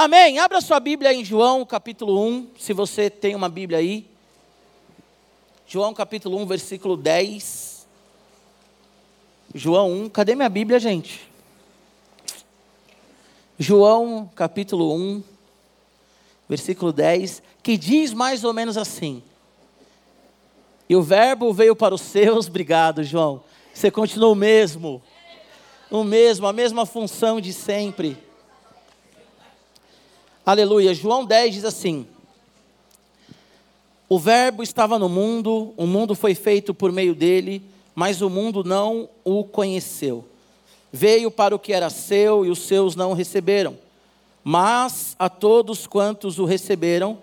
Amém. Abra sua Bíblia em João capítulo 1, se você tem uma Bíblia aí. João capítulo 1, versículo 10. João 1, cadê minha Bíblia, gente? João capítulo 1, versículo 10, que diz mais ou menos assim: E o Verbo veio para os seus, obrigado, João. Você continua o mesmo, o mesmo, a mesma função de sempre. Aleluia. João 10 diz assim: O Verbo estava no mundo, o mundo foi feito por meio dele, mas o mundo não o conheceu. Veio para o que era seu e os seus não o receberam. Mas a todos quantos o receberam,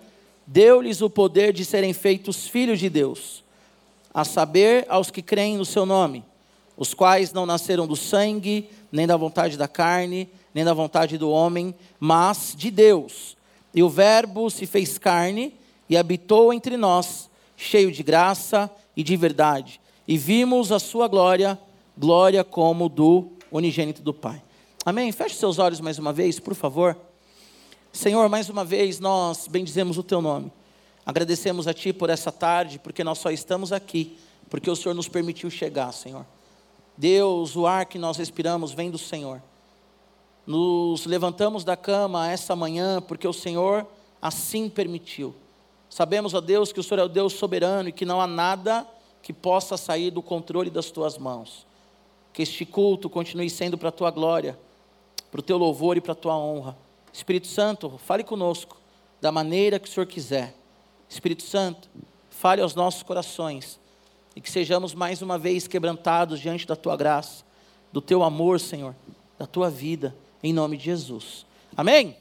deu-lhes o poder de serem feitos filhos de Deus, a saber, aos que creem no seu nome, os quais não nasceram do sangue, nem da vontade da carne, nem da vontade do homem, mas de Deus. E o Verbo se fez carne e habitou entre nós, cheio de graça e de verdade. E vimos a sua glória, glória como do unigênito do Pai. Amém? Feche seus olhos mais uma vez, por favor. Senhor, mais uma vez nós bendizemos o teu nome. Agradecemos a ti por essa tarde, porque nós só estamos aqui, porque o Senhor nos permitiu chegar, Senhor. Deus, o ar que nós respiramos vem do Senhor nos levantamos da cama essa manhã porque o Senhor assim permitiu. Sabemos, ó Deus, que o Senhor é o Deus soberano e que não há nada que possa sair do controle das tuas mãos. Que este culto continue sendo para a tua glória, para o teu louvor e para a tua honra. Espírito Santo, fale conosco da maneira que o Senhor quiser. Espírito Santo, fale aos nossos corações e que sejamos mais uma vez quebrantados diante da tua graça, do teu amor, Senhor, da tua vida em nome de Jesus. Amém?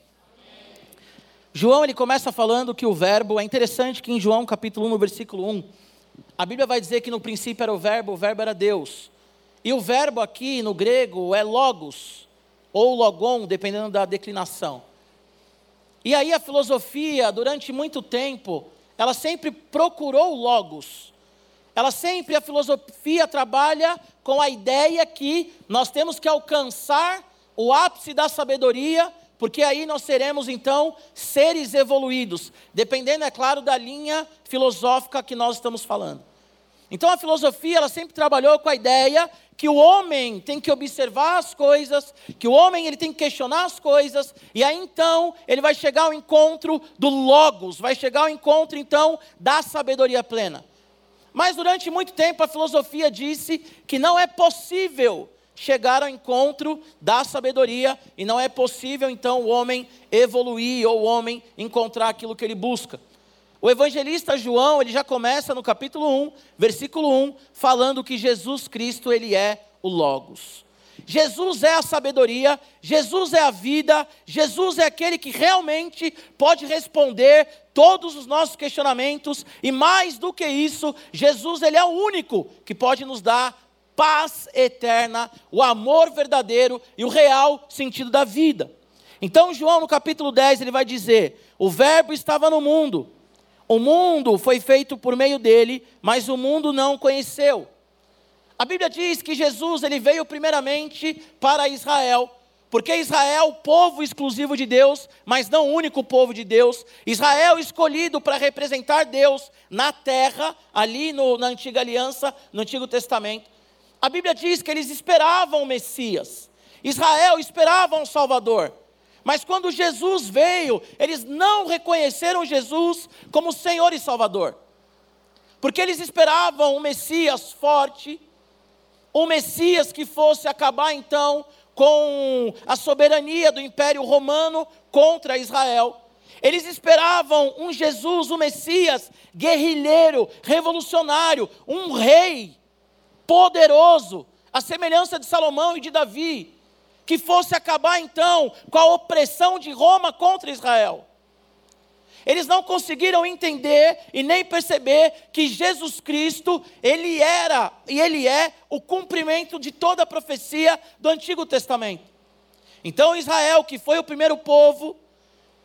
João ele começa falando que o verbo, é interessante que em João capítulo 1, no versículo 1, a Bíblia vai dizer que no princípio era o verbo, o verbo era Deus. E o verbo aqui no grego é logos, ou logon, dependendo da declinação. E aí a filosofia, durante muito tempo, ela sempre procurou logos. Ela sempre, a filosofia trabalha com a ideia que nós temos que alcançar o ápice da sabedoria, porque aí nós seremos então seres evoluídos, dependendo, é claro, da linha filosófica que nós estamos falando. Então a filosofia, ela sempre trabalhou com a ideia que o homem tem que observar as coisas, que o homem ele tem que questionar as coisas, e aí então ele vai chegar ao encontro do logos, vai chegar ao encontro então da sabedoria plena. Mas durante muito tempo a filosofia disse que não é possível chegar ao encontro da sabedoria e não é possível então o homem evoluir ou o homem encontrar aquilo que ele busca. O evangelista João, ele já começa no capítulo 1, versículo 1, falando que Jesus Cristo, ele é o Logos. Jesus é a sabedoria, Jesus é a vida, Jesus é aquele que realmente pode responder todos os nossos questionamentos e mais do que isso, Jesus ele é o único que pode nos dar paz eterna, o amor verdadeiro e o real sentido da vida. Então, João, no capítulo 10, ele vai dizer: O Verbo estava no mundo, o mundo foi feito por meio dele, mas o mundo não conheceu. A Bíblia diz que Jesus ele veio primeiramente para Israel, porque Israel, povo exclusivo de Deus, mas não o único povo de Deus, Israel escolhido para representar Deus na terra, ali no, na antiga aliança, no Antigo Testamento. A Bíblia diz que eles esperavam o Messias. Israel esperava um Salvador. Mas quando Jesus veio, eles não reconheceram Jesus como Senhor e Salvador. Porque eles esperavam um Messias forte, um Messias que fosse acabar então com a soberania do Império Romano contra Israel. Eles esperavam um Jesus, um Messias guerrilheiro, revolucionário, um rei poderoso, a semelhança de Salomão e de Davi, que fosse acabar então com a opressão de Roma contra Israel. Eles não conseguiram entender e nem perceber que Jesus Cristo, ele era e ele é o cumprimento de toda a profecia do Antigo Testamento. Então Israel, que foi o primeiro povo,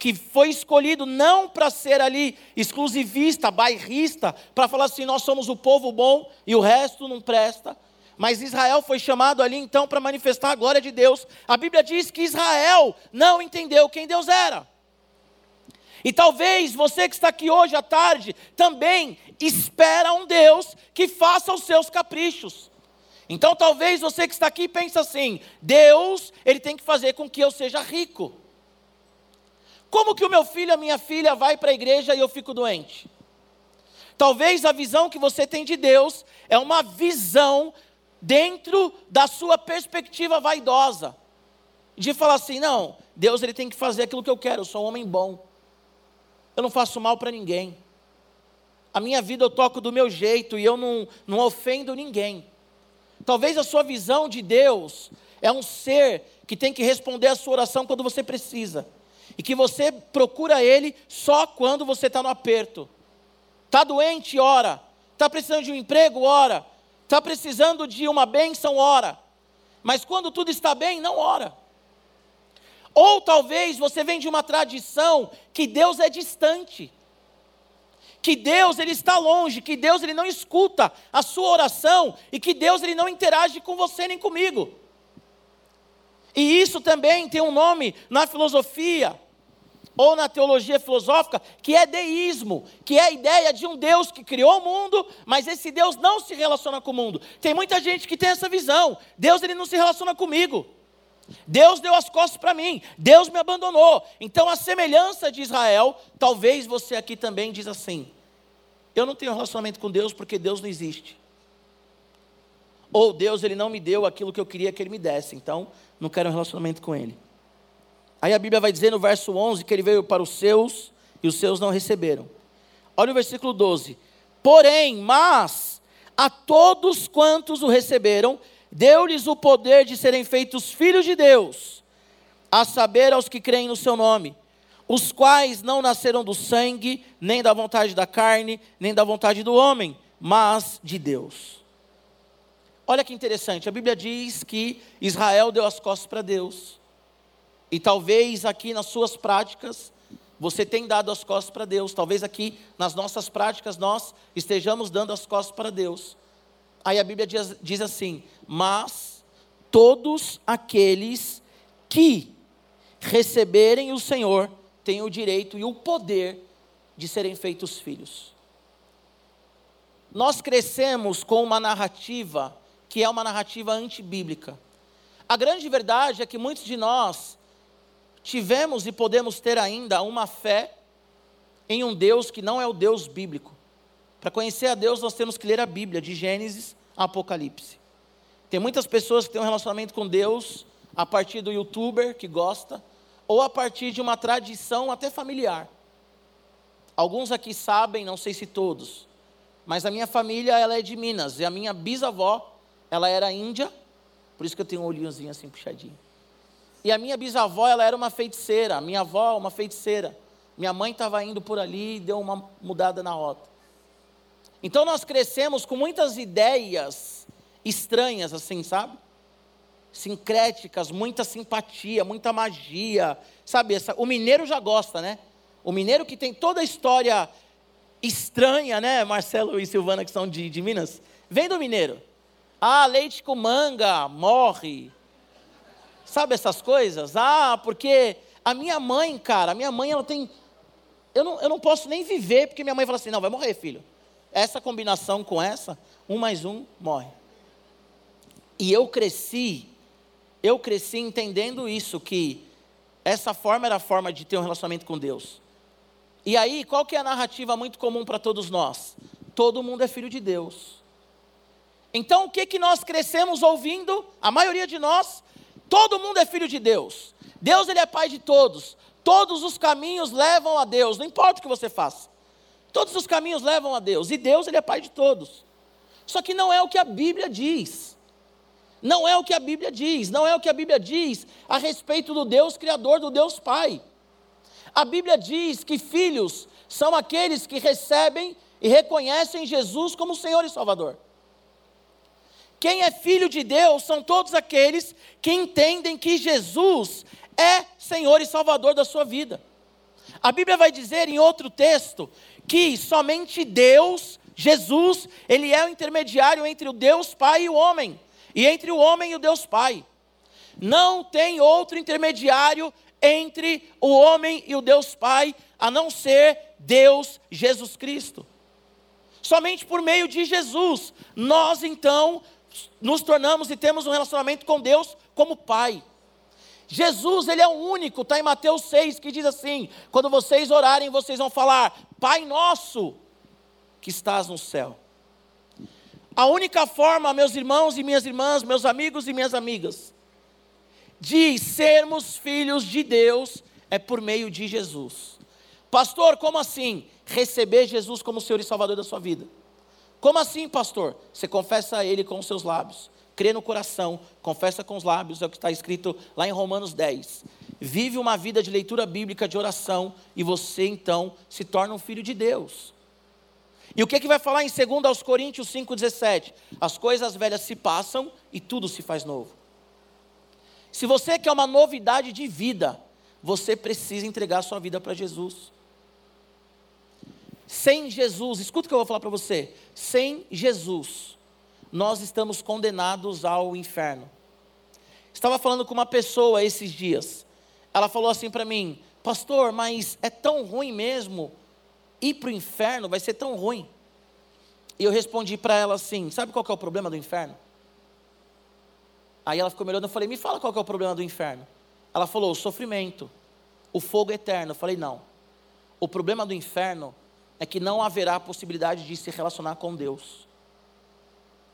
que foi escolhido não para ser ali exclusivista, bairrista, para falar assim, nós somos o povo bom e o resto não presta. Mas Israel foi chamado ali então para manifestar a glória de Deus. A Bíblia diz que Israel não entendeu quem Deus era. E talvez você que está aqui hoje à tarde também espera um Deus que faça os seus caprichos. Então talvez você que está aqui pense assim: Deus, ele tem que fazer com que eu seja rico. Como que o meu filho, a minha filha vai para a igreja e eu fico doente? Talvez a visão que você tem de Deus é uma visão dentro da sua perspectiva vaidosa. De falar assim, não, Deus ele tem que fazer aquilo que eu quero, eu sou um homem bom. Eu não faço mal para ninguém. A minha vida eu toco do meu jeito e eu não, não ofendo ninguém. Talvez a sua visão de Deus é um ser que tem que responder a sua oração quando você precisa e que você procura Ele só quando você está no aperto. Está doente, ora. Está precisando de um emprego, ora. Está precisando de uma bênção, ora. Mas quando tudo está bem, não ora. Ou talvez você vem de uma tradição que Deus é distante. Que Deus ele está longe, que Deus ele não escuta a sua oração e que Deus ele não interage com você nem comigo. E isso também tem um nome na filosofia ou na teologia filosófica, que é deísmo, que é a ideia de um Deus que criou o mundo, mas esse Deus não se relaciona com o mundo. Tem muita gente que tem essa visão. Deus ele não se relaciona comigo. Deus deu as costas para mim, Deus me abandonou. Então, a semelhança de Israel, talvez você aqui também diz assim: eu não tenho relacionamento com Deus porque Deus não existe. Ou Deus ele não me deu aquilo que eu queria que ele me desse, então não quero um relacionamento com ele. Aí a Bíblia vai dizer no verso 11 que ele veio para os seus e os seus não receberam. Olha o versículo 12. Porém, mas a todos quantos o receberam, deu-lhes o poder de serem feitos filhos de Deus, a saber aos que creem no seu nome, os quais não nasceram do sangue, nem da vontade da carne, nem da vontade do homem, mas de Deus. Olha que interessante, a Bíblia diz que Israel deu as costas para Deus. E talvez aqui nas suas práticas você tenha dado as costas para Deus. Talvez aqui nas nossas práticas nós estejamos dando as costas para Deus. Aí a Bíblia diz, diz assim: Mas todos aqueles que receberem o Senhor têm o direito e o poder de serem feitos filhos. Nós crescemos com uma narrativa que é uma narrativa antibíblica. A grande verdade é que muitos de nós tivemos e podemos ter ainda uma fé em um Deus que não é o Deus bíblico. Para conhecer a Deus, nós temos que ler a Bíblia, de Gênesis a Apocalipse. Tem muitas pessoas que têm um relacionamento com Deus a partir do youtuber que gosta, ou a partir de uma tradição até familiar. Alguns aqui sabem, não sei se todos, mas a minha família ela é de Minas, e a minha bisavó, ela era índia, por isso que eu tenho um olhinhozinho assim puxadinho. E a minha bisavó, ela era uma feiticeira, a minha avó, uma feiticeira. Minha mãe estava indo por ali e deu uma mudada na rota. Então nós crescemos com muitas ideias estranhas, assim, sabe? Sincréticas, muita simpatia, muita magia. Sabe, essa, o mineiro já gosta, né? O mineiro que tem toda a história estranha, né? Marcelo e Silvana, que são de, de Minas. Vem do mineiro. Ah, leite com manga, morre. Sabe essas coisas? Ah, porque a minha mãe, cara, a minha mãe, ela tem. Eu não, eu não posso nem viver, porque minha mãe fala assim: não, vai morrer, filho. Essa combinação com essa, um mais um morre. E eu cresci, eu cresci entendendo isso, que essa forma era a forma de ter um relacionamento com Deus. E aí, qual que é a narrativa muito comum para todos nós? Todo mundo é filho de Deus. Então, o que, que nós crescemos ouvindo? A maioria de nós, todo mundo é filho de Deus. Deus, Ele é pai de todos. Todos os caminhos levam a Deus, não importa o que você faça. Todos os caminhos levam a Deus, e Deus ele é pai de todos. Só que não é o que a Bíblia diz. Não é o que a Bíblia diz, não é o que a Bíblia diz a respeito do Deus criador, do Deus Pai. A Bíblia diz que filhos são aqueles que recebem e reconhecem Jesus como Senhor e Salvador. Quem é filho de Deus são todos aqueles que entendem que Jesus é Senhor e Salvador da sua vida. A Bíblia vai dizer em outro texto que somente Deus, Jesus, ele é o intermediário entre o Deus Pai e o homem, e entre o homem e o Deus Pai. Não tem outro intermediário entre o homem e o Deus Pai, a não ser Deus Jesus Cristo. Somente por meio de Jesus, nós então nos tornamos e temos um relacionamento com Deus como Pai. Jesus, ele é o único, está em Mateus 6, que diz assim: quando vocês orarem, vocês vão falar, Pai nosso, que estás no céu. A única forma, meus irmãos e minhas irmãs, meus amigos e minhas amigas, de sermos filhos de Deus é por meio de Jesus. Pastor, como assim? Receber Jesus como Senhor e Salvador da sua vida. Como assim, pastor? Você confessa a Ele com os seus lábios, crê no coração, confessa com os lábios, é o que está escrito lá em Romanos 10. Vive uma vida de leitura bíblica, de oração, e você então se torna um filho de Deus. E o que, é que vai falar em 2 aos Coríntios 5,17? As coisas velhas se passam e tudo se faz novo. Se você quer uma novidade de vida, você precisa entregar sua vida para Jesus. Sem Jesus, escuta o que eu vou falar para você. Sem Jesus, nós estamos condenados ao inferno. Estava falando com uma pessoa esses dias. Ela falou assim para mim: Pastor, mas é tão ruim mesmo ir para o inferno? Vai ser tão ruim. E eu respondi para ela assim: Sabe qual é o problema do inferno? Aí ela ficou me olhando, eu falei, me fala qual é o problema do inferno. Ela falou, o sofrimento, o fogo eterno. Eu falei, não. O problema do inferno é que não haverá possibilidade de se relacionar com Deus.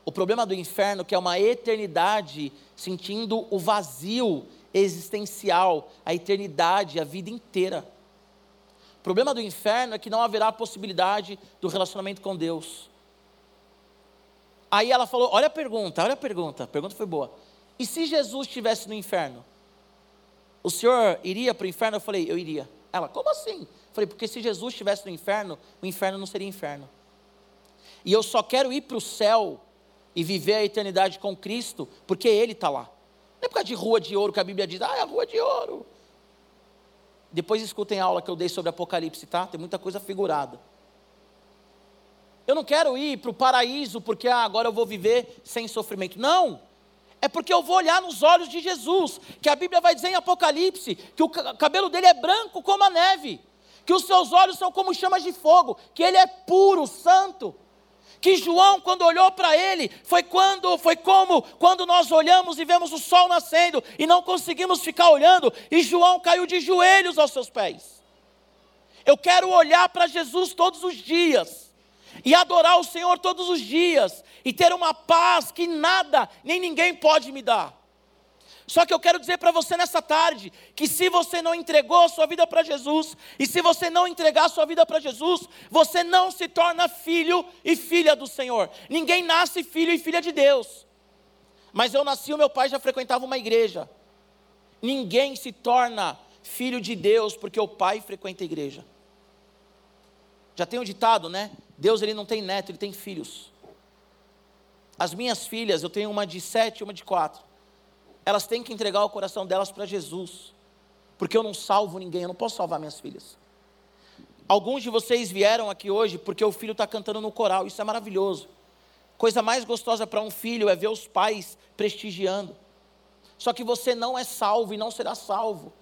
O problema do inferno que é uma eternidade sentindo o vazio existencial, a eternidade, a vida inteira. O problema do inferno é que não haverá possibilidade do relacionamento com Deus. Aí ela falou: Olha a pergunta, olha a pergunta, a pergunta foi boa. E se Jesus estivesse no inferno? O senhor iria para o inferno? Eu falei, eu iria. Ela, como assim? Falei, porque se Jesus estivesse no inferno, o inferno não seria inferno. E eu só quero ir para o céu e viver a eternidade com Cristo, porque Ele está lá. Não é por causa de rua de ouro que a Bíblia diz, ah, é a rua de ouro. Depois escutem a aula que eu dei sobre Apocalipse, tá? Tem muita coisa figurada. Eu não quero ir para o paraíso porque ah, agora eu vou viver sem sofrimento. Não! É porque eu vou olhar nos olhos de Jesus, que a Bíblia vai dizer em Apocalipse que o cabelo dele é branco como a neve, que os seus olhos são como chamas de fogo, que ele é puro, santo. Que João, quando olhou para ele, foi quando, foi como quando nós olhamos e vemos o sol nascendo e não conseguimos ficar olhando, e João caiu de joelhos aos seus pés. Eu quero olhar para Jesus todos os dias e adorar o Senhor todos os dias e ter uma paz que nada nem ninguém pode me dar. Só que eu quero dizer para você nessa tarde que se você não entregou a sua vida para Jesus, e se você não entregar a sua vida para Jesus, você não se torna filho e filha do Senhor. Ninguém nasce filho e filha de Deus. Mas eu nasci, o meu pai já frequentava uma igreja. Ninguém se torna filho de Deus porque o pai frequenta a igreja. Já tem um ditado, né? Deus ele não tem neto, ele tem filhos. As minhas filhas, eu tenho uma de sete e uma de quatro. Elas têm que entregar o coração delas para Jesus. Porque eu não salvo ninguém, eu não posso salvar minhas filhas. Alguns de vocês vieram aqui hoje porque o filho está cantando no coral, isso é maravilhoso. Coisa mais gostosa para um filho é ver os pais prestigiando. Só que você não é salvo e não será salvo,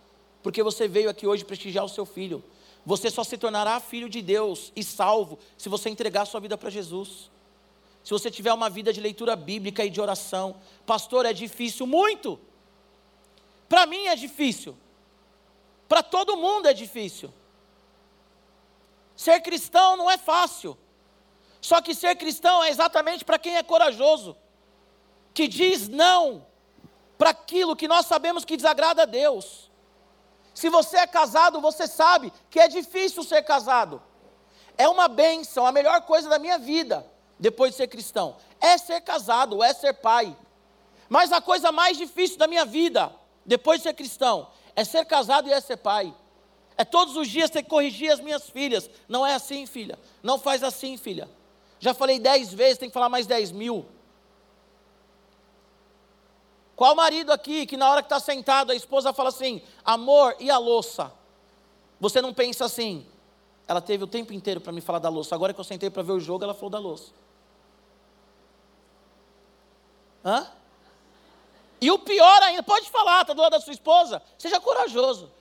porque você veio aqui hoje prestigiar o seu filho. Você só se tornará filho de Deus e salvo se você entregar sua vida para Jesus. Se você tiver uma vida de leitura bíblica e de oração. Pastor, é difícil muito. Para mim é difícil. Para todo mundo é difícil. Ser cristão não é fácil. Só que ser cristão é exatamente para quem é corajoso, que diz não para aquilo que nós sabemos que desagrada a Deus. Se você é casado, você sabe que é difícil ser casado. É uma benção, a melhor coisa da minha vida, depois de ser cristão, é ser casado, é ser pai. Mas a coisa mais difícil da minha vida, depois de ser cristão, é ser casado e é ser pai. É todos os dias ter que corrigir as minhas filhas. Não é assim, filha. Não faz assim, filha. Já falei dez vezes, tem que falar mais dez mil. Qual marido aqui que na hora que está sentado a esposa fala assim: amor, e a louça? Você não pensa assim. Ela teve o tempo inteiro para me falar da louça. Agora que eu sentei para ver o jogo, ela falou da louça. Hã? E o pior ainda, pode falar, está do lado da sua esposa? Seja corajoso.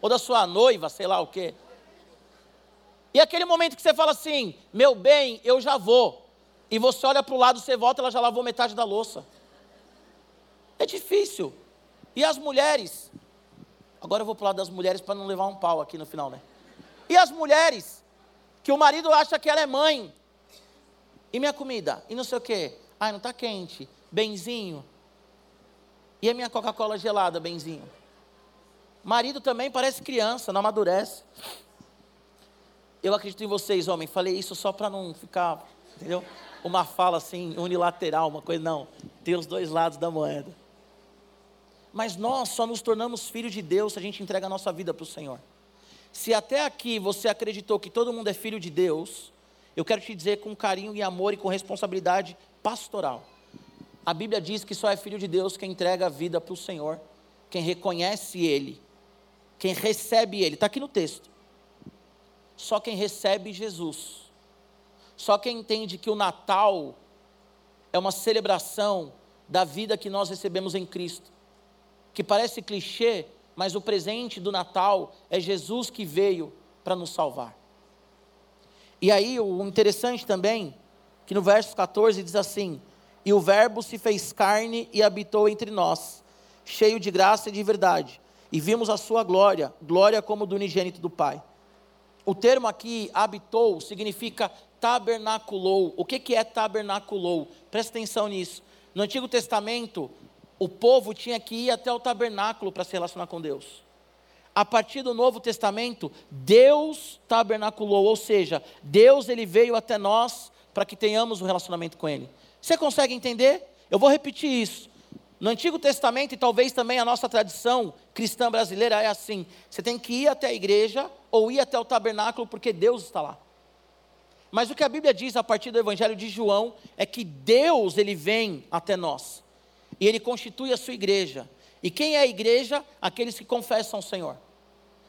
ou da sua noiva, sei lá o quê. E aquele momento que você fala assim: meu bem, eu já vou. E você olha para o lado, você volta, ela já lavou metade da louça. É difícil. E as mulheres? Agora eu vou lado das mulheres para não levar um pau aqui no final, né? E as mulheres? Que o marido acha que ela é mãe. E minha comida? E não sei o quê. Ai, não está quente. Benzinho. E a minha Coca-Cola gelada, benzinho. Marido também parece criança, não amadurece. Eu acredito em vocês, homem. Falei isso só para não ficar, entendeu? Uma fala assim, unilateral, uma coisa. Não. Tem os dois lados da moeda. Mas nós só nos tornamos filhos de Deus se a gente entrega a nossa vida para o Senhor. Se até aqui você acreditou que todo mundo é filho de Deus, eu quero te dizer com carinho e amor e com responsabilidade pastoral. A Bíblia diz que só é filho de Deus quem entrega a vida para o Senhor, quem reconhece Ele, quem recebe Ele. Está aqui no texto. Só quem recebe Jesus. Só quem entende que o Natal é uma celebração da vida que nós recebemos em Cristo. Que parece clichê, mas o presente do Natal é Jesus que veio para nos salvar. E aí, o interessante também, que no verso 14 diz assim: E o Verbo se fez carne e habitou entre nós, cheio de graça e de verdade, e vimos a sua glória, glória como do unigênito do Pai. O termo aqui, habitou, significa tabernaculou. O que, que é tabernaculou? Presta atenção nisso. No Antigo Testamento, o povo tinha que ir até o tabernáculo para se relacionar com Deus. A partir do Novo Testamento, Deus tabernaculou, ou seja, Deus ele veio até nós para que tenhamos um relacionamento com Ele. Você consegue entender? Eu vou repetir isso. No Antigo Testamento, e talvez também a nossa tradição cristã brasileira é assim: você tem que ir até a igreja ou ir até o tabernáculo porque Deus está lá. Mas o que a Bíblia diz a partir do Evangelho de João é que Deus ele vem até nós e ele constitui a sua igreja. E quem é a igreja? Aqueles que confessam o Senhor.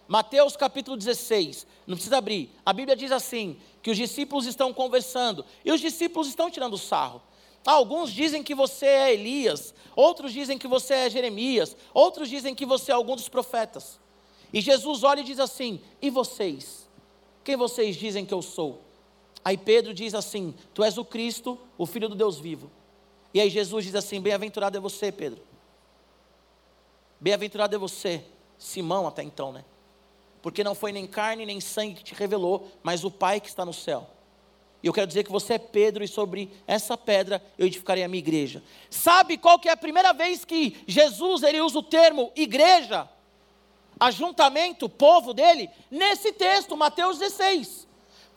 Mateus capítulo 16, não precisa abrir. A Bíblia diz assim: que os discípulos estão conversando e os discípulos estão tirando sarro. Alguns dizem que você é Elias, outros dizem que você é Jeremias, outros dizem que você é algum dos profetas. E Jesus olha e diz assim: E vocês? Quem vocês dizem que eu sou? Aí Pedro diz assim: Tu és o Cristo, o Filho do Deus vivo. E aí Jesus diz assim: Bem-aventurado é você, Pedro. Bem-aventurado é você, Simão, até então, né? Porque não foi nem carne nem sangue que te revelou, mas o Pai que está no céu. E eu quero dizer que você é Pedro e sobre essa pedra eu edificarei a minha igreja. Sabe qual que é a primeira vez que Jesus ele usa o termo igreja? Ajuntamento, povo dele, nesse texto, Mateus 16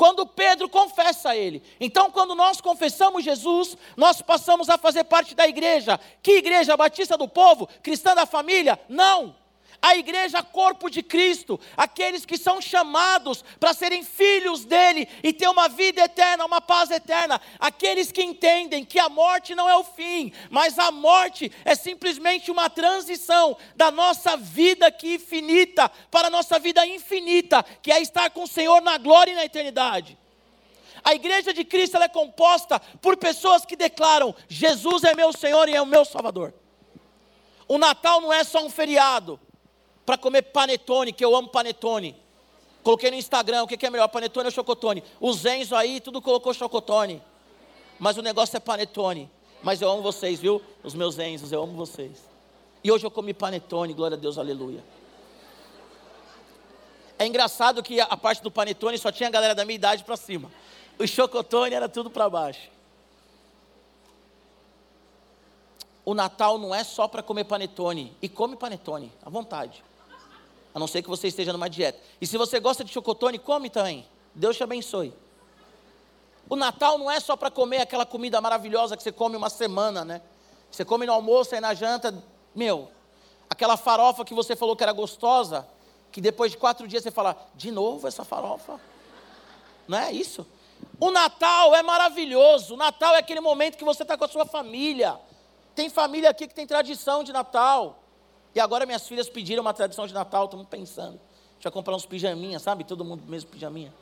quando Pedro confessa a ele. Então, quando nós confessamos Jesus, nós passamos a fazer parte da igreja. Que igreja? Batista do povo? Cristã da família? Não a igreja corpo de Cristo, aqueles que são chamados para serem filhos dele e ter uma vida eterna, uma paz eterna, aqueles que entendem que a morte não é o fim, mas a morte é simplesmente uma transição da nossa vida aqui finita para a nossa vida infinita, que é estar com o Senhor na glória e na eternidade. A igreja de Cristo é composta por pessoas que declaram: Jesus é meu Senhor e é o meu Salvador. O Natal não é só um feriado para comer panetone, que eu amo panetone. Coloquei no Instagram, o que, é melhor, panetone ou chocotone? O Zenzo aí, tudo colocou chocotone. Mas o negócio é panetone. Mas eu amo vocês, viu? Os meus Zenzos, eu amo vocês. E hoje eu comi panetone, glória a Deus, aleluia. É engraçado que a parte do panetone só tinha a galera da minha idade para cima. O chocotone era tudo para baixo. O Natal não é só para comer panetone. E come panetone, à vontade. A não ser que você esteja numa dieta. E se você gosta de chocotone, come também. Deus te abençoe. O Natal não é só para comer aquela comida maravilhosa que você come uma semana, né? Você come no almoço e na janta, meu, aquela farofa que você falou que era gostosa, que depois de quatro dias você fala, de novo essa farofa? Não é isso? O Natal é maravilhoso. O Natal é aquele momento que você está com a sua família. Tem família aqui que tem tradição de Natal. E agora minhas filhas pediram uma tradição de Natal, estamos pensando. A gente vai comprar uns pijaminhas, sabe? Todo mundo mesmo pijaminha.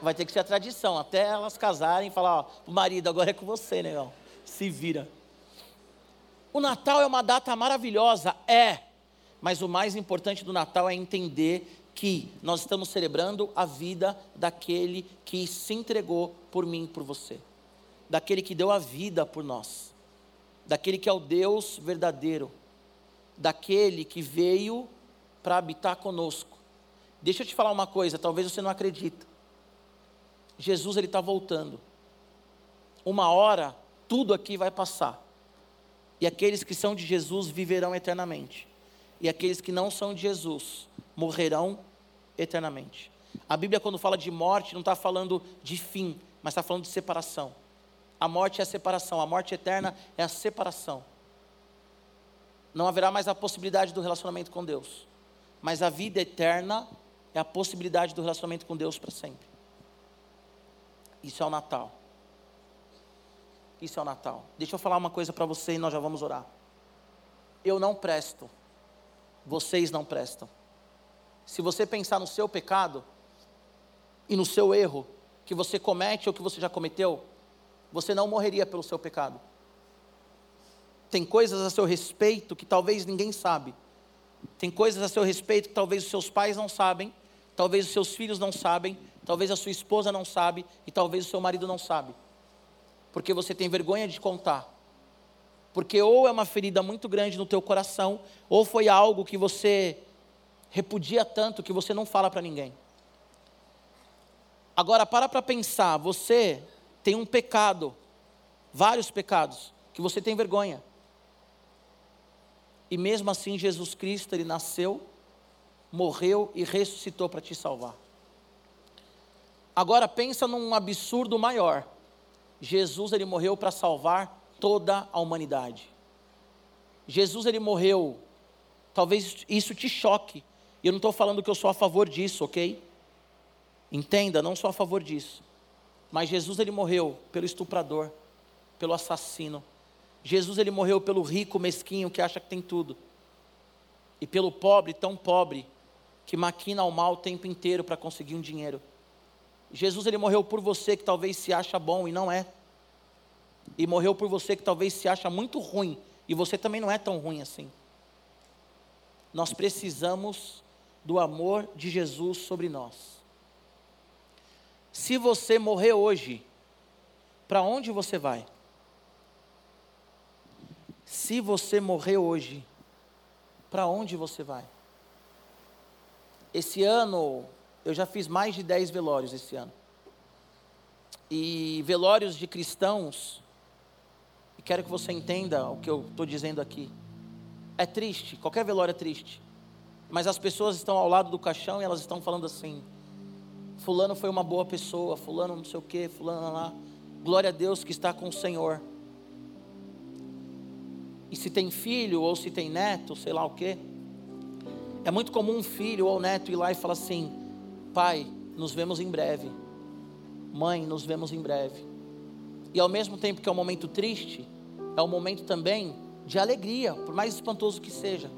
Vai ter que ser a tradição, até elas casarem e falar, ó, o marido agora é com você, negão. Se vira. O Natal é uma data maravilhosa, é. Mas o mais importante do Natal é entender que nós estamos celebrando a vida daquele que se entregou por mim, por você, daquele que deu a vida por nós, daquele que é o Deus verdadeiro, daquele que veio para habitar conosco. Deixa eu te falar uma coisa, talvez você não acredita. Jesus ele está voltando. Uma hora tudo aqui vai passar. E aqueles que são de Jesus viverão eternamente. E aqueles que não são de Jesus morrerão eternamente. A Bíblia, quando fala de morte, não está falando de fim, mas está falando de separação. A morte é a separação, a morte eterna é a separação. Não haverá mais a possibilidade do relacionamento com Deus, mas a vida eterna é a possibilidade do relacionamento com Deus para sempre. Isso é o Natal. Isso é o Natal. Deixa eu falar uma coisa para você e nós já vamos orar. Eu não presto. Vocês não prestam. Se você pensar no seu pecado e no seu erro que você comete ou que você já cometeu, você não morreria pelo seu pecado. Tem coisas a seu respeito que talvez ninguém sabe. Tem coisas a seu respeito que talvez os seus pais não sabem, talvez os seus filhos não sabem, talvez a sua esposa não sabe e talvez o seu marido não sabe. Porque você tem vergonha de contar. Porque ou é uma ferida muito grande no teu coração, ou foi algo que você repudia tanto que você não fala para ninguém. Agora para para pensar, você tem um pecado, vários pecados, que você tem vergonha. E mesmo assim Jesus Cristo, ele nasceu, morreu e ressuscitou para te salvar. Agora pensa num absurdo maior. Jesus ele morreu para salvar toda a humanidade. Jesus ele morreu, talvez isso te choque, eu não estou falando que eu sou a favor disso, ok? Entenda, não sou a favor disso. Mas Jesus ele morreu pelo estuprador, pelo assassino. Jesus ele morreu pelo rico mesquinho que acha que tem tudo. E pelo pobre tão pobre que maquina o mal o tempo inteiro para conseguir um dinheiro. Jesus ele morreu por você que talvez se acha bom e não é. E morreu por você que talvez se acha muito ruim e você também não é tão ruim assim. Nós precisamos do amor de Jesus sobre nós. Se você morrer hoje, para onde você vai? Se você morrer hoje, para onde você vai? Esse ano, eu já fiz mais de 10 velórios esse ano. E velórios de cristãos, e quero que você entenda o que eu estou dizendo aqui. É triste, qualquer velório é triste mas as pessoas estão ao lado do caixão e elas estão falando assim: Fulano foi uma boa pessoa, Fulano não sei o que, Fulano lá. Glória a Deus que está com o Senhor. E se tem filho ou se tem neto, sei lá o que. É muito comum um filho ou neto ir lá e falar assim: Pai, nos vemos em breve. Mãe, nos vemos em breve. E ao mesmo tempo que é um momento triste, é um momento também de alegria, por mais espantoso que seja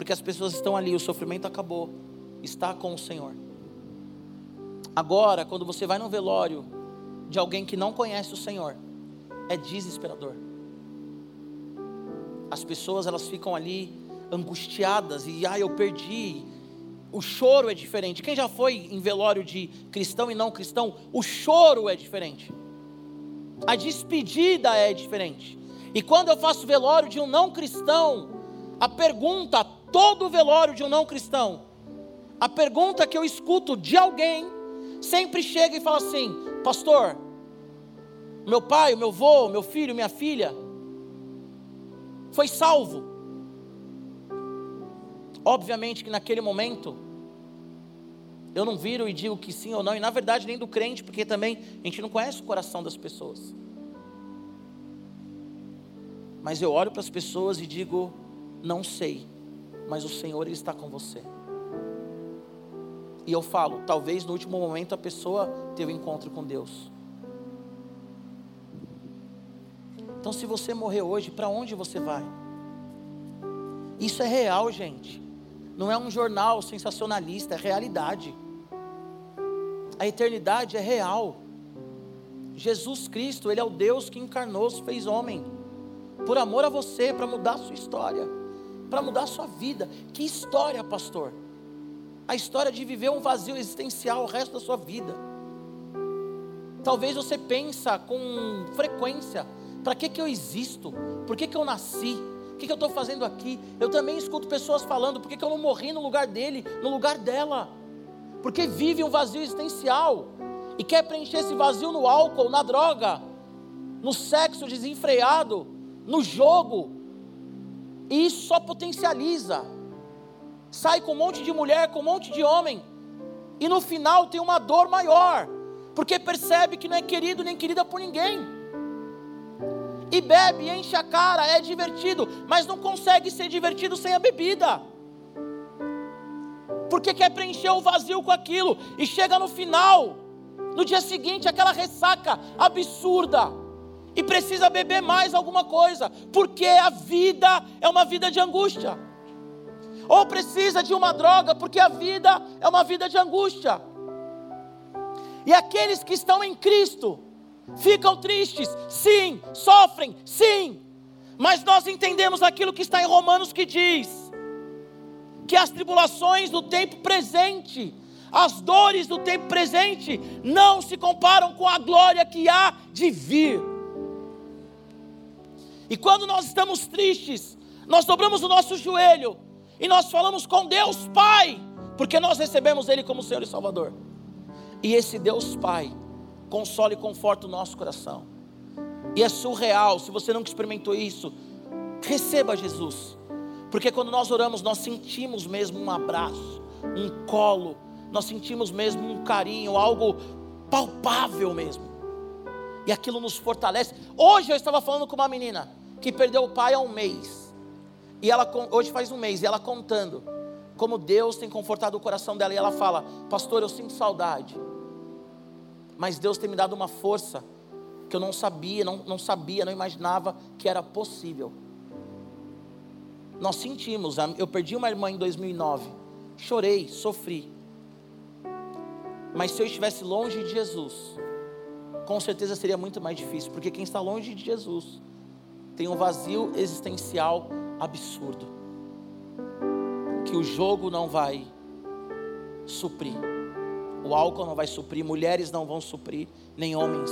porque as pessoas estão ali, o sofrimento acabou, está com o Senhor. Agora, quando você vai no velório de alguém que não conhece o Senhor, é desesperador. As pessoas elas ficam ali angustiadas e ah, eu perdi. O choro é diferente. Quem já foi em velório de cristão e não cristão, o choro é diferente. A despedida é diferente. E quando eu faço velório de um não cristão, a pergunta todo velório de um não cristão, a pergunta que eu escuto de alguém sempre chega e fala assim: Pastor, meu pai, meu avô, meu filho, minha filha, foi salvo. Obviamente que naquele momento, eu não viro e digo que sim ou não, e na verdade nem do crente, porque também a gente não conhece o coração das pessoas. Mas eu olho para as pessoas e digo: não sei mas o Senhor ele está com você. E eu falo, talvez no último momento a pessoa teve um encontro com Deus. Então, se você morrer hoje, para onde você vai? Isso é real, gente. Não é um jornal sensacionalista, é realidade. A eternidade é real. Jesus Cristo, Ele é o Deus que encarnou, se fez homem. por amor a você, para mudar a sua história, para mudar a sua vida. Que história, pastor? A história de viver um vazio existencial o resto da sua vida. Talvez você pensa com frequência, para que, que eu existo? Por que, que eu nasci? O que, que eu estou fazendo aqui? Eu também escuto pessoas falando, por que, que eu não morri no lugar dele, no lugar dela? Porque vive um vazio existencial e quer preencher esse vazio no álcool, na droga, no sexo desenfreado, no jogo. E isso só potencializa. Sai com um monte de mulher, com um monte de homem. E no final tem uma dor maior. Porque percebe que não é querido nem querida por ninguém. E bebe, enche a cara, é divertido, mas não consegue ser divertido sem a bebida. Porque quer preencher o vazio com aquilo. E chega no final, no dia seguinte, aquela ressaca absurda e precisa beber mais alguma coisa, porque a vida é uma vida de angústia. Ou precisa de uma droga, porque a vida é uma vida de angústia. E aqueles que estão em Cristo ficam tristes, sim, sofrem, sim. Mas nós entendemos aquilo que está em Romanos que diz que as tribulações do tempo presente, as dores do tempo presente não se comparam com a glória que há de vir. E quando nós estamos tristes, nós dobramos o nosso joelho e nós falamos com Deus Pai, porque nós recebemos Ele como Senhor e Salvador. E esse Deus Pai consola e conforta o nosso coração. E é surreal, se você nunca experimentou isso, receba Jesus. Porque quando nós oramos, nós sentimos mesmo um abraço, um colo, nós sentimos mesmo um carinho, algo palpável mesmo. E aquilo nos fortalece. Hoje eu estava falando com uma menina, que perdeu o pai há um mês. E ela hoje faz um mês, e ela contando como Deus tem confortado o coração dela. E ela fala: Pastor, eu sinto saudade. Mas Deus tem me dado uma força que eu não sabia, não, não sabia, não imaginava que era possível. Nós sentimos, eu perdi uma irmã em 2009, chorei, sofri. Mas se eu estivesse longe de Jesus, com certeza seria muito mais difícil, porque quem está longe de Jesus tem um vazio existencial absurdo, que o jogo não vai suprir, o álcool não vai suprir, mulheres não vão suprir, nem homens.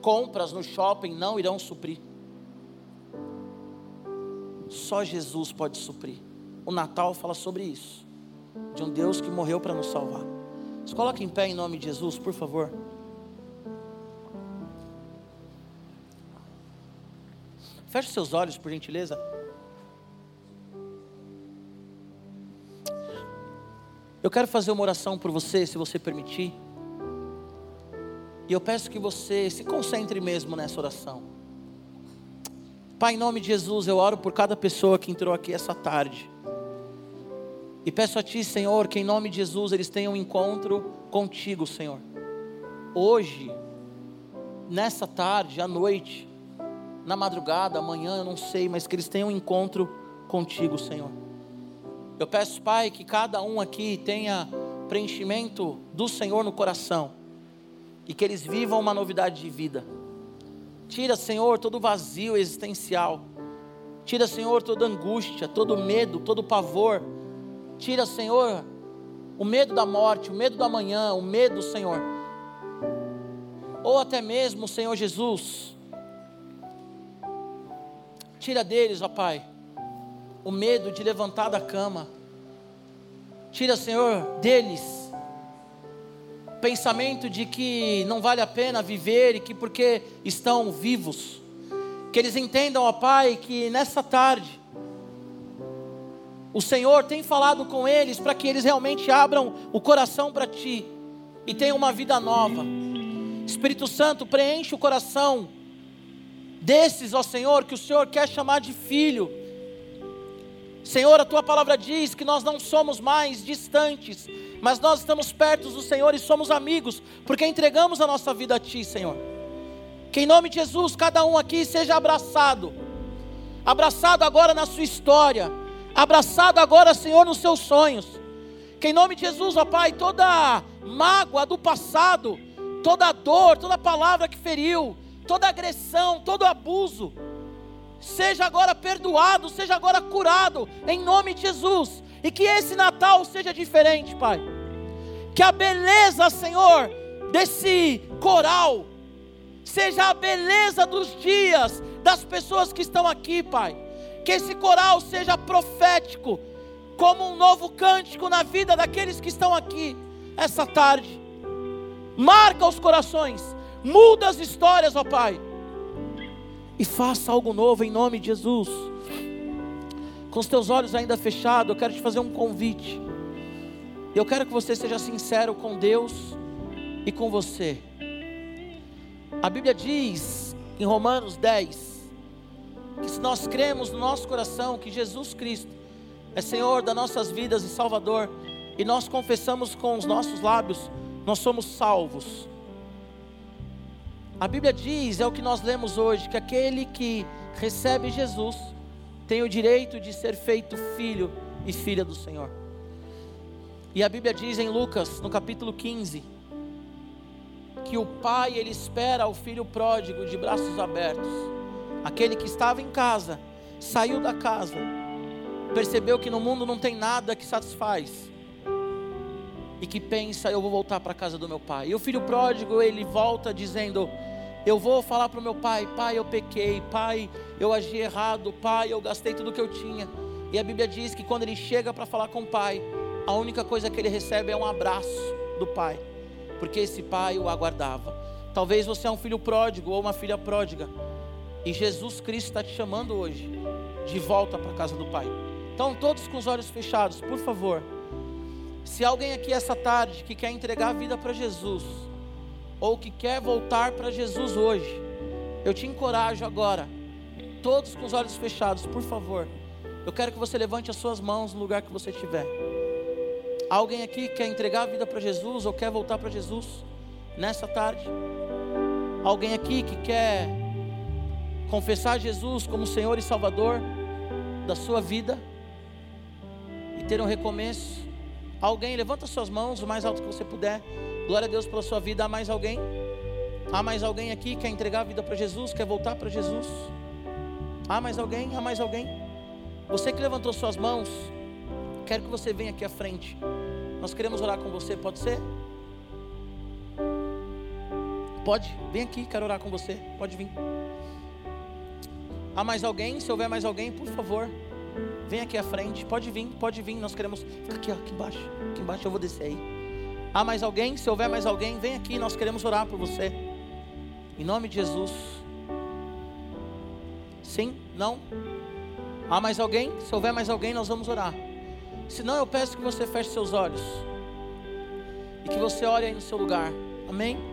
Compras no shopping não irão suprir. Só Jesus pode suprir. O Natal fala sobre isso. De um Deus que morreu para nos salvar. Se coloque em pé em nome de Jesus, por favor. Feche seus olhos, por gentileza. Eu quero fazer uma oração por você, se você permitir. E eu peço que você se concentre mesmo nessa oração. Pai, em nome de Jesus, eu oro por cada pessoa que entrou aqui essa tarde. E peço a Ti, Senhor, que em nome de Jesus eles tenham um encontro contigo, Senhor. Hoje, nessa tarde, à noite, na madrugada, amanhã, eu não sei, mas que eles tenham um encontro contigo, Senhor. Eu peço, Pai, que cada um aqui tenha preenchimento do Senhor no coração e que eles vivam uma novidade de vida. Tira, Senhor, todo vazio existencial. Tira, Senhor, toda angústia, todo medo, todo pavor. Tira, Senhor, o medo da morte, o medo do amanhã, o medo, Senhor. Ou até mesmo, Senhor Jesus, Tira deles, ó Pai, o medo de levantar da cama. Tira, Senhor, deles pensamento de que não vale a pena viver e que porque estão vivos. Que eles entendam, ó Pai, que nessa tarde o Senhor tem falado com eles para que eles realmente abram o coração para Ti e tenham uma vida nova. Espírito Santo, preenche o coração desses, ó Senhor, que o Senhor quer chamar de filho. Senhor, a tua palavra diz que nós não somos mais distantes, mas nós estamos perto do Senhor e somos amigos, porque entregamos a nossa vida a Ti, Senhor. Que em nome de Jesus, cada um aqui seja abraçado, abraçado agora na sua história, abraçado agora, Senhor, nos seus sonhos. Que em nome de Jesus, ó Pai, toda mágoa do passado, toda dor, toda palavra que feriu, toda agressão, todo abuso, seja agora perdoado, seja agora curado, em nome de Jesus. E que esse Natal seja diferente, Pai. Que a beleza, Senhor, desse coral, seja a beleza dos dias das pessoas que estão aqui, Pai. Que esse coral seja profético, como um novo cântico na vida daqueles que estão aqui essa tarde. Marca os corações, muda as histórias, ó Pai, e faça algo novo em nome de Jesus. Com os teus olhos ainda fechados, eu quero te fazer um convite. Eu quero que você seja sincero com Deus e com você. A Bíblia diz em Romanos 10 que se nós cremos no nosso coração que Jesus Cristo é Senhor das nossas vidas e Salvador, e nós confessamos com os nossos lábios, nós somos salvos. A Bíblia diz, é o que nós lemos hoje, que aquele que recebe Jesus tem o direito de ser feito filho e filha do Senhor. E a Bíblia diz em Lucas, no capítulo 15, que o pai ele espera o filho pródigo de braços abertos. Aquele que estava em casa, saiu da casa, percebeu que no mundo não tem nada que satisfaz e que pensa, eu vou voltar para a casa do meu pai. E o filho pródigo, ele volta dizendo: Eu vou falar para o meu pai, pai, eu pequei, pai, eu agi errado, pai, eu gastei tudo que eu tinha. E a Bíblia diz que quando ele chega para falar com o pai, a única coisa que ele recebe é um abraço do pai porque esse pai o aguardava. Talvez você é um filho pródigo ou uma filha pródiga, e Jesus Cristo está te chamando hoje de volta para a casa do Pai. Então, todos com os olhos fechados, por favor. Se alguém aqui essa tarde que quer entregar a vida para Jesus, ou que quer voltar para Jesus hoje, eu te encorajo agora, todos com os olhos fechados, por favor. Eu quero que você levante as suas mãos no lugar que você estiver. Alguém aqui quer entregar a vida para Jesus ou quer voltar para Jesus nessa tarde? Alguém aqui que quer confessar Jesus como Senhor e Salvador da sua vida e ter um recomeço? Alguém, levanta suas mãos o mais alto que você puder. Glória a Deus pela sua vida. Há mais alguém? Há mais alguém aqui que quer entregar a vida para Jesus, quer voltar para Jesus? Há mais alguém? Há mais alguém? Você que levantou suas mãos, quero que você venha aqui à frente. Nós queremos orar com você, pode ser? Pode, vem aqui, quero orar com você. Pode vir. Há mais alguém? Se houver mais alguém, por favor, vem aqui à frente. Pode vir, pode vir. Nós queremos. Fica aqui, ó, aqui embaixo. Aqui embaixo eu vou descer aí. Há mais alguém? Se houver mais alguém, vem aqui. Nós queremos orar por você. Em nome de Jesus. Sim? Não? Há mais alguém? Se houver mais alguém, nós vamos orar. Se não, eu peço que você feche seus olhos e que você olhe aí no seu lugar. Amém?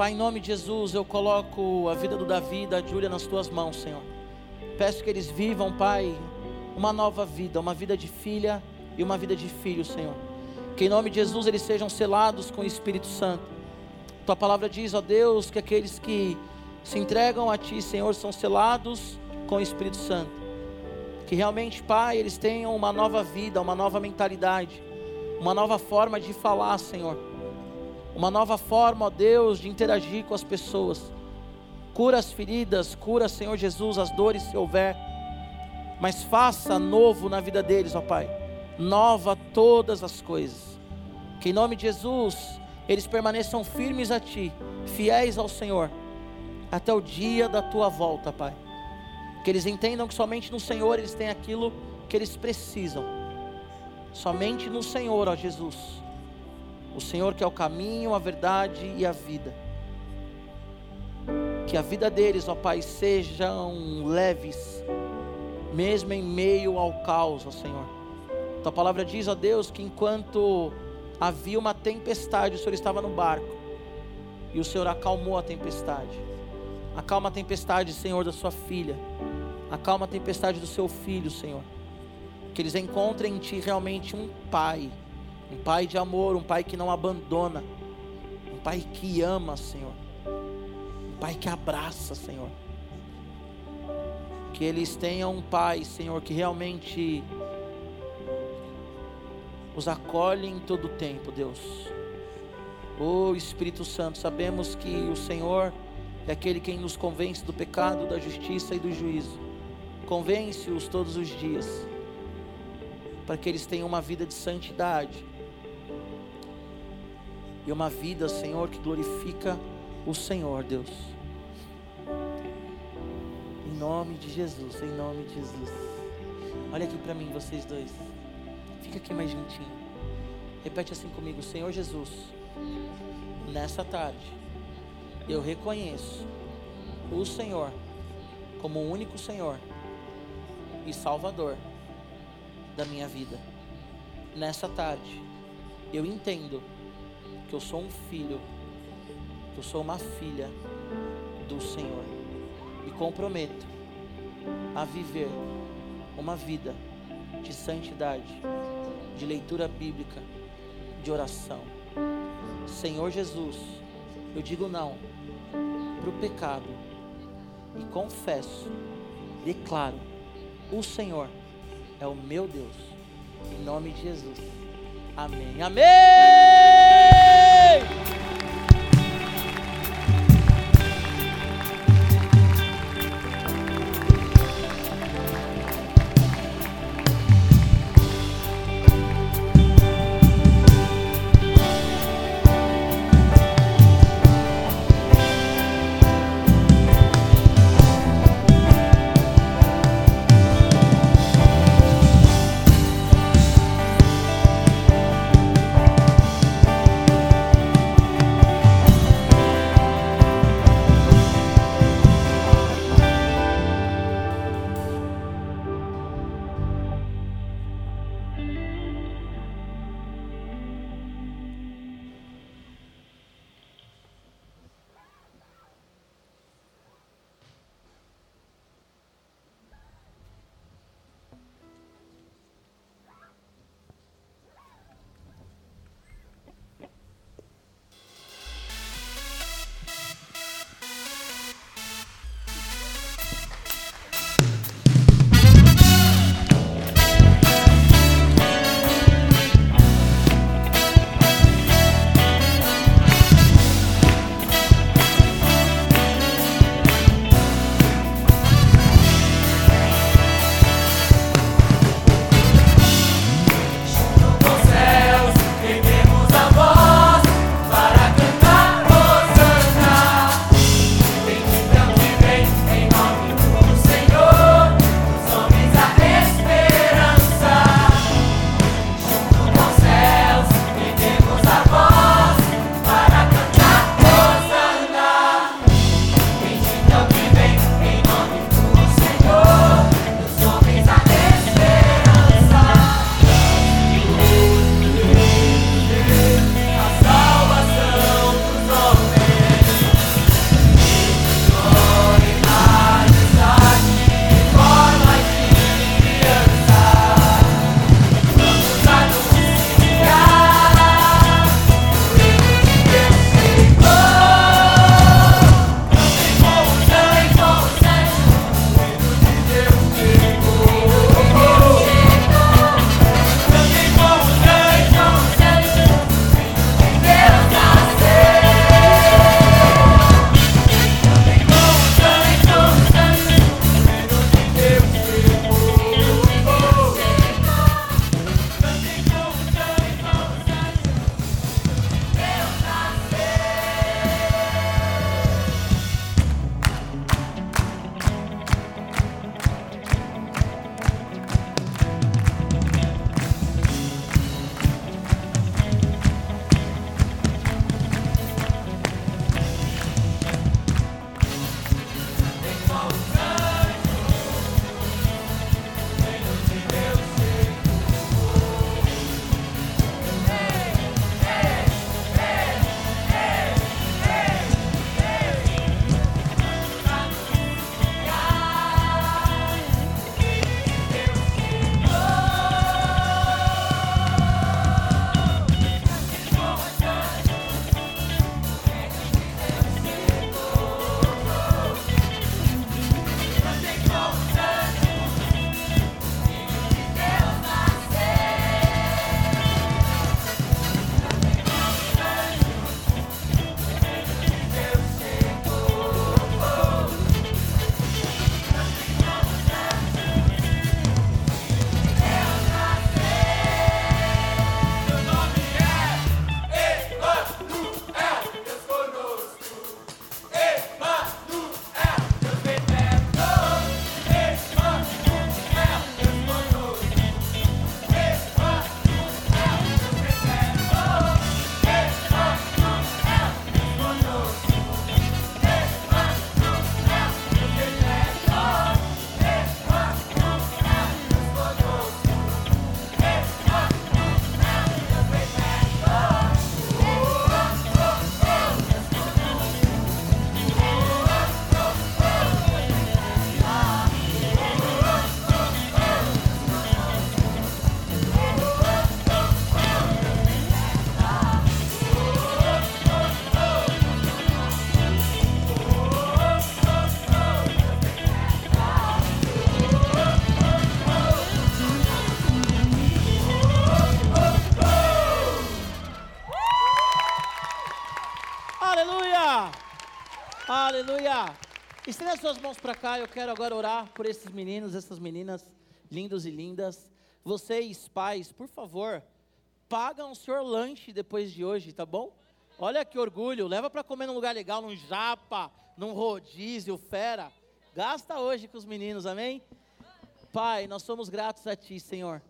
Pai, em nome de Jesus, eu coloco a vida do Davi e da Júlia nas tuas mãos, Senhor. Peço que eles vivam, Pai, uma nova vida, uma vida de filha e uma vida de filho, Senhor. Que em nome de Jesus eles sejam selados com o Espírito Santo. Tua palavra diz, ó Deus, que aqueles que se entregam a Ti, Senhor, são selados com o Espírito Santo. Que realmente, Pai, eles tenham uma nova vida, uma nova mentalidade, uma nova forma de falar, Senhor. Uma nova forma, ó Deus, de interagir com as pessoas. Cura as feridas, cura, Senhor Jesus, as dores se houver. Mas faça novo na vida deles, ó Pai. Nova todas as coisas. Que em nome de Jesus, eles permaneçam firmes a Ti, fiéis ao Senhor até o dia da tua volta, Pai. Que eles entendam que somente no Senhor eles têm aquilo que eles precisam. Somente no Senhor, ó Jesus. O Senhor que é o caminho, a verdade e a vida. Que a vida deles, ó Pai, sejam leves, mesmo em meio ao caos, ó Senhor. Tua palavra diz, ó Deus, que enquanto havia uma tempestade, o Senhor estava no barco e o Senhor acalmou a tempestade. Acalma a tempestade, Senhor, da sua filha. Acalma a tempestade do seu filho, Senhor. Que eles encontrem em Ti realmente um pai. Um pai de amor, um pai que não abandona. Um pai que ama, Senhor. Um pai que abraça, Senhor. Que eles tenham um pai, Senhor, que realmente os acolhe em todo o tempo, Deus. Oh Espírito Santo, sabemos que o Senhor é aquele quem nos convence do pecado, da justiça e do juízo. Convence-os todos os dias, para que eles tenham uma vida de santidade e uma vida, Senhor, que glorifica o Senhor, Deus. Em nome de Jesus, em nome de Jesus. Olha aqui para mim, vocês dois. Fica aqui mais juntinho. Repete assim comigo, Senhor Jesus. Nessa tarde, eu reconheço o Senhor como o único Senhor e Salvador da minha vida. Nessa tarde, eu entendo que eu sou um filho, que eu sou uma filha do Senhor. Me comprometo a viver uma vida de santidade, de leitura bíblica, de oração. Senhor Jesus, eu digo não para o pecado e confesso, declaro: o Senhor é o meu Deus. Em nome de Jesus. Amém. Amém. Aleluia! Estenda suas mãos para cá, eu quero agora orar por esses meninos, essas meninas lindos e lindas. Vocês, pais, por favor, pagam o seu lanche depois de hoje, tá bom? Olha que orgulho, leva para comer num lugar legal, num japa, num rodízio, fera. Gasta hoje com os meninos, amém? Pai, nós somos gratos a Ti, Senhor,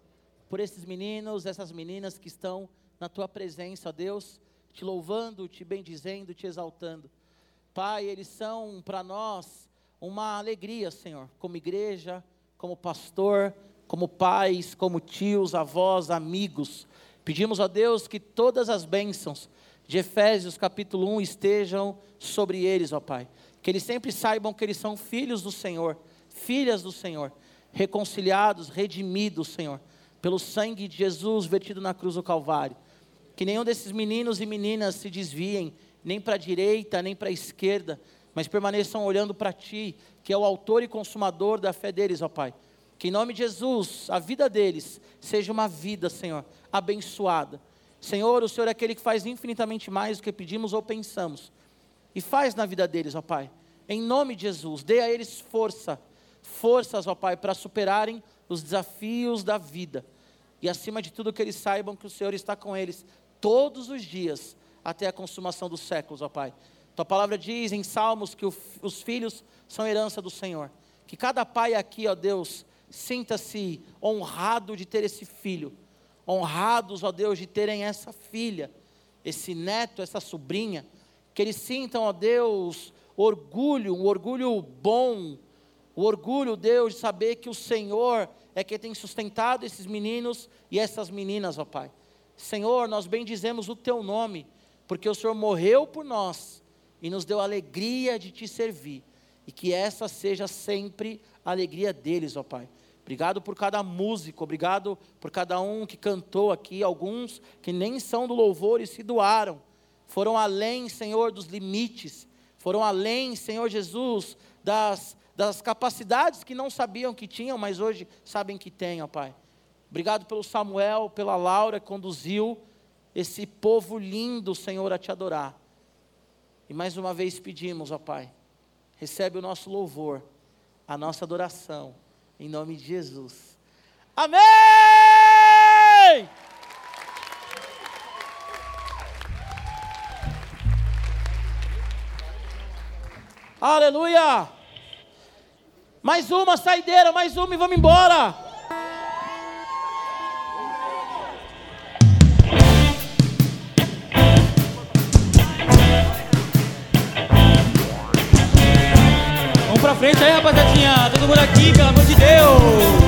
por esses meninos, essas meninas que estão na Tua presença, Deus, te louvando, te bendizendo, te exaltando. Pai, eles são para nós uma alegria, Senhor, como igreja, como pastor, como pais, como tios, avós, amigos. Pedimos a Deus que todas as bênçãos de Efésios capítulo 1 estejam sobre eles, ó Pai. Que eles sempre saibam que eles são filhos do Senhor, filhas do Senhor, reconciliados, redimidos, Senhor, pelo sangue de Jesus vertido na cruz do Calvário. Que nenhum desses meninos e meninas se desviem, nem para a direita, nem para a esquerda, mas permaneçam olhando para Ti, que é o autor e consumador da fé deles, ó Pai. Que em nome de Jesus, a vida deles seja uma vida, Senhor, abençoada Senhor, o Senhor é aquele que faz infinitamente mais do que pedimos ou pensamos. E faz na vida deles, ó Pai. Em nome de Jesus, dê a eles força, forças, ó Pai, para superarem os desafios da vida. E acima de tudo, que eles saibam que o Senhor está com eles todos os dias, até a consumação dos séculos, ó Pai. Tua palavra diz em Salmos que os filhos são herança do Senhor. Que cada pai aqui, ó Deus, sinta-se honrado de ter esse filho honrados, ó Deus, de terem essa filha, esse neto, essa sobrinha, que eles sintam, ó Deus, orgulho, um orgulho bom, o orgulho, Deus, de saber que o Senhor é quem tem sustentado esses meninos e essas meninas, ó Pai. Senhor, nós bendizemos o Teu nome, porque o Senhor morreu por nós e nos deu a alegria de Te servir, e que essa seja sempre a alegria deles, ó Pai. Obrigado por cada músico, obrigado por cada um que cantou aqui, alguns que nem são do louvor e se doaram. Foram além, Senhor, dos limites, foram além, Senhor Jesus, das, das capacidades que não sabiam que tinham, mas hoje sabem que têm, ó Pai. Obrigado pelo Samuel, pela Laura que conduziu esse povo lindo, Senhor, a te adorar. E mais uma vez pedimos, ó Pai, recebe o nosso louvor, a nossa adoração em nome de Jesus. Amém! Aleluia! Mais uma saideira, mais uma e vamos embora. Todo mundo aqui, pelo amor de Deus.